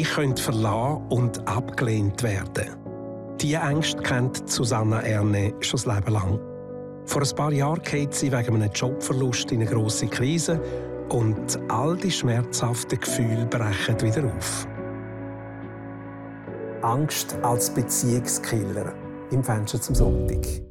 ich könnte verlassen und abgelehnt werden. Diese Ängste kennt Susanna Erne schon das Leben lang. Vor ein paar Jahren geht sie wegen einem Jobverlust in eine grosse Krise und all die schmerzhaften Gefühle brechen wieder auf. Angst als Beziehungskiller im Fenster zum Sonntag.